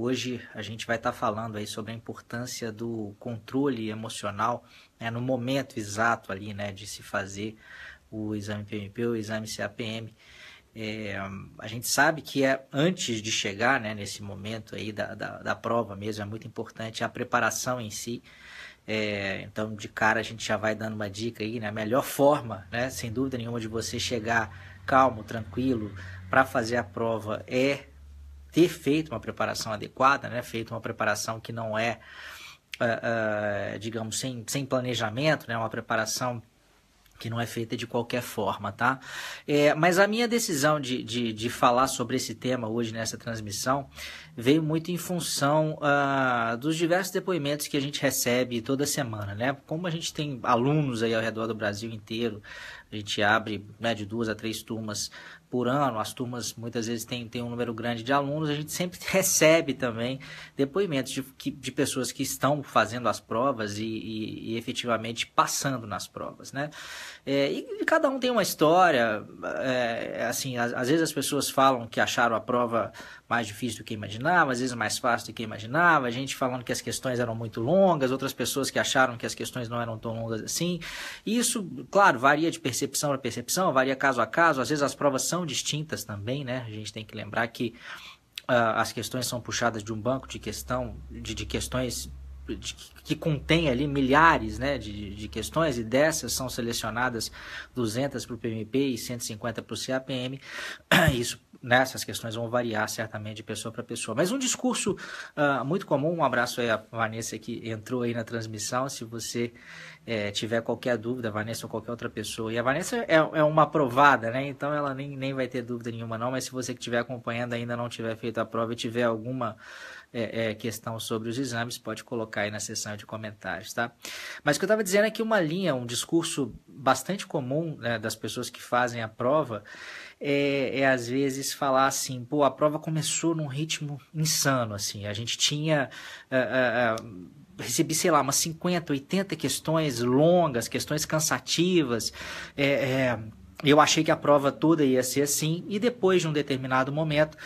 Hoje a gente vai estar tá falando aí sobre a importância do controle emocional né, no momento exato ali, né, de se fazer o exame PMP o exame CAPM. É, a gente sabe que é antes de chegar né, nesse momento aí da, da, da prova mesmo, é muito importante a preparação em si. É, então, de cara, a gente já vai dando uma dica aí, né? A melhor forma, né, sem dúvida nenhuma, de você chegar calmo, tranquilo, para fazer a prova é ter feito uma preparação adequada, né? Feito uma preparação que não é, uh, uh, digamos, sem, sem planejamento, né? Uma preparação que não é feita de qualquer forma, tá? É, mas a minha decisão de, de, de, falar sobre esse tema hoje nessa transmissão veio muito em função uh, dos diversos depoimentos que a gente recebe toda semana, né? Como a gente tem alunos aí ao redor do Brasil inteiro, a gente abre né, de duas a três turmas por ano, as turmas muitas vezes têm, têm um número grande de alunos, a gente sempre recebe também depoimentos de, de pessoas que estão fazendo as provas e, e, e efetivamente passando nas provas, né? É, e, cada um tem uma história, é, assim, às, às, vezes as pessoas falam que acharam a prova mais difícil do que imaginava, às vezes mais fácil do que imaginava, a gente falando que as questões eram muito longas, outras pessoas que acharam que as questões não eram tão longas assim. Isso, claro, varia de percepção para percepção, varia caso a caso, às vezes as provas são distintas também, né? A gente tem que lembrar que uh, as questões são puxadas de um banco de questão, de, de questões que contém ali milhares né, de, de questões e dessas são selecionadas 200 para o PMP e 150 para o CAPM. Isso nessas questões vão variar certamente de pessoa para pessoa. Mas um discurso uh, muito comum, um abraço aí a Vanessa que entrou aí na transmissão, se você é, tiver qualquer dúvida, Vanessa ou qualquer outra pessoa. E a Vanessa é, é uma aprovada, né? Então ela nem, nem vai ter dúvida nenhuma não, mas se você que estiver acompanhando ainda não tiver feito a prova e tiver alguma é, é, questão sobre os exames, pode colocar aí na seção de comentários, tá? Mas o que eu estava dizendo é que uma linha, um discurso bastante comum né, das pessoas que fazem a prova é, é, às vezes falar assim, pô, a prova começou num ritmo insano, assim, a gente tinha... Uh, uh, uh, recebi, sei lá, umas 50, 80 questões longas, questões cansativas. É, é, eu achei que a prova toda ia ser assim, e depois de um determinado momento,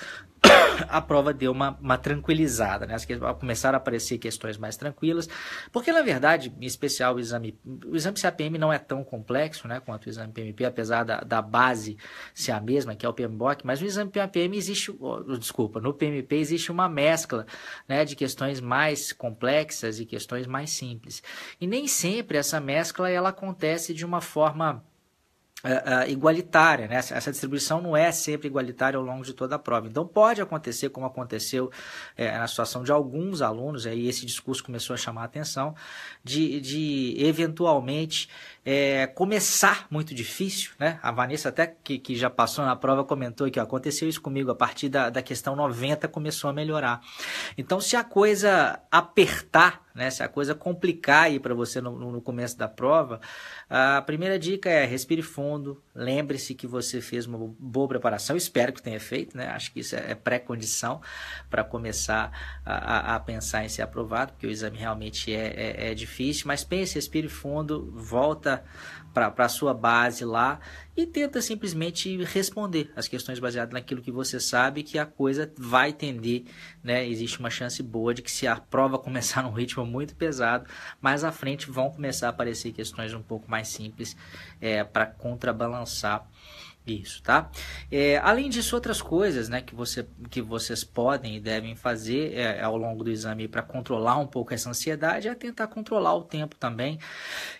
a prova deu uma, uma tranquilizada, né? Começaram a aparecer questões mais tranquilas, porque na verdade, em especial o exame, o exame CAPM não é tão complexo, né, quanto o exame PMP, apesar da, da base ser a mesma, que é o PMBOK, mas no exame PMP existe, desculpa, no PMP existe uma mescla, né, de questões mais complexas e questões mais simples. E nem sempre essa mescla ela acontece de uma forma uh, igualitária, né? Essa, distribuição não é sempre igualitária ao longo de toda a prova. Então pode acontecer, como aconteceu é, na situação de alguns alunos, aí esse discurso começou a chamar a atenção, de, de eventualmente é, começar muito difícil, né? A Vanessa até que, que já passou na prova comentou que aconteceu isso comigo, a partir da, da questão 90 começou a melhorar. Então se a coisa apertar, né? Se a coisa complicar aí para você no, no começo da prova, a primeira dica é respire fundo, lembre-se que você fez uma boa preparação, espero que tenha feito, né? Acho que isso é, é pré-condição para começar a, a, pensar em ser aprovado, porque o exame realmente é, é, é difícil, mas pense, respire fundo, volta volta para a sua base lá e tenta simplesmente responder as questões baseadas naquilo que você sabe que a coisa vai tender, né? Existe uma chance boa de que se a prova começar num ritmo muito pesado, mais à frente vão começar a aparecer questões um pouco mais simples é, para contrabalançar isso, tá? É, além disso, outras coisas né, que, você, que vocês podem e devem fazer é, ao longo do exame para controlar um pouco essa ansiedade é tentar controlar o tempo também.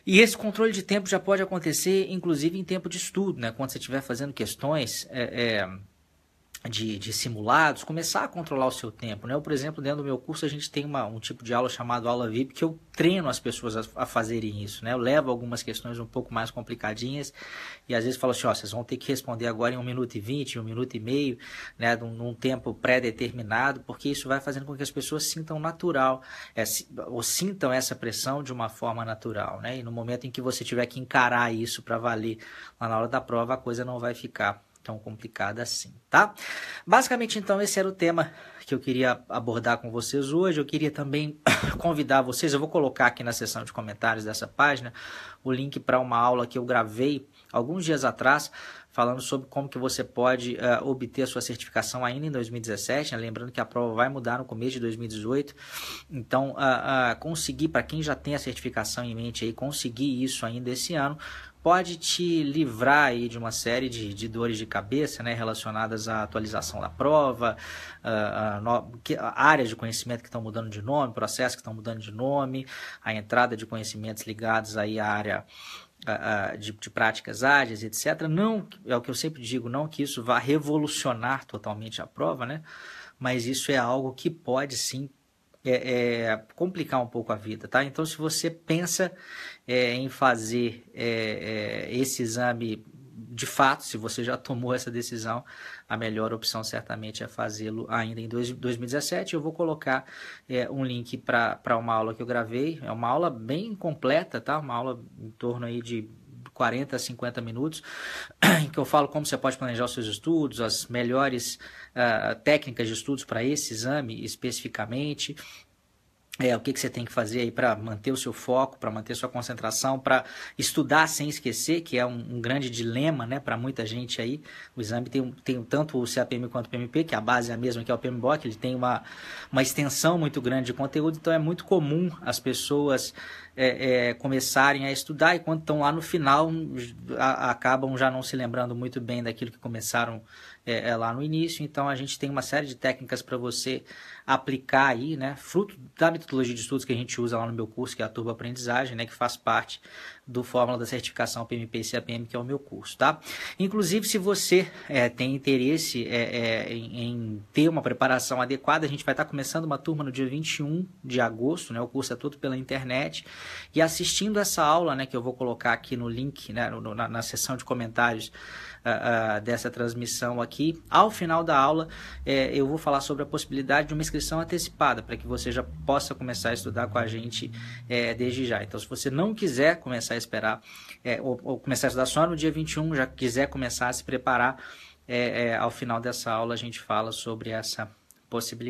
E esse controle de tempo já pode acontecer, inclusive, em tempo de estudo, né? Quando você estiver fazendo questões. É, é de, de, simulados, começar a controlar o seu tempo. Né? Eu, por exemplo, dentro do meu curso, a gente tem uma, um tipo de aula chamado aula VIP, que eu treino as pessoas a, a, fazerem isso. Né? Eu levo algumas questões um pouco mais complicadinhas e às vezes falo assim, ó, vocês vão ter que responder agora em um minuto e vinte, um minuto e meio, né? num, num tempo pré-determinado, porque isso vai fazendo com que as pessoas sintam natural, é, ou sintam essa pressão de uma forma natural. Né? E no momento em que você tiver que encarar isso para valer lá na hora da prova, a coisa não vai ficar tão complicada assim, tá? Basicamente, então, esse era o tema que eu queria abordar com vocês hoje. Eu queria também convidar vocês, eu vou colocar aqui na seção de comentários dessa página o link para uma aula que eu gravei alguns dias atrás falando sobre como que você pode uh, obter a sua certificação ainda em 2017, né? lembrando que a prova vai mudar no começo de 2018. Então, uh, uh, conseguir, para quem já tem a certificação em mente aí, conseguir isso ainda esse ano, pode te livrar aí de uma série de, de dores de cabeça né, relacionadas à atualização da prova, no, que, áreas de conhecimento que estão mudando de nome, processos que estão mudando de nome, a entrada de conhecimentos ligados aí à área uh, de, de, práticas ágeis, etc. Não, é o que eu sempre digo, não que isso vá revolucionar totalmente a prova, né? mas isso é algo que pode sim é, é, complicar um pouco a vida, tá? Então, se você pensa é, em fazer é, é, esse exame de fato, se você já tomou essa decisão, a melhor opção certamente é fazê-lo ainda em 2017. Eu vou colocar é, um link para uma aula que eu gravei. É uma aula bem completa, tá? Uma aula em torno aí de 40 a 50 minutos, em que eu falo como você pode planejar os seus estudos, as melhores uh, técnicas de estudos para esse exame especificamente, é, o que, que você tem que fazer aí para manter o seu foco, para manter sua concentração, para estudar sem esquecer, que é um, um grande dilema né, para muita gente aí. O exame tem, tem tanto o CAPM quanto o PMP, que a base é a mesma que é o PMBOK, ele tem uma, uma extensão muito grande de conteúdo, então é muito comum as pessoas é, é, começarem a estudar e quando estão lá no final a, acabam já não se lembrando muito bem daquilo que começaram é, é, lá no início. Então a gente tem uma série de técnicas para você aplicar aí, né? Fruto da metodologia de estudos que a gente usa lá no meu curso, que é a Turbo Aprendizagem, né? Que faz parte do Fórmula da Certificação PMP e CAPM, que é o meu curso, tá? Inclusive, se você é, tem interesse é, é, em, em, ter uma preparação adequada, a gente vai estar começando uma turma no dia 21 de agosto, né? O curso é todo pela internet. E assistindo essa aula, né? Que eu vou colocar aqui no link, né? No, na, na seção de comentários uh, uh, dessa transmissão aqui, ao final da aula, é, eu vou falar sobre a possibilidade de uma inscrição antecipada, para que você já possa começar a estudar com a gente é, desde já. Então, se você não quiser começar começar a esperar, é, ou, ou, começar a estudar só no dia 21, já quiser começar a se preparar, é, é, ao final dessa aula a gente fala sobre essa possibilidade.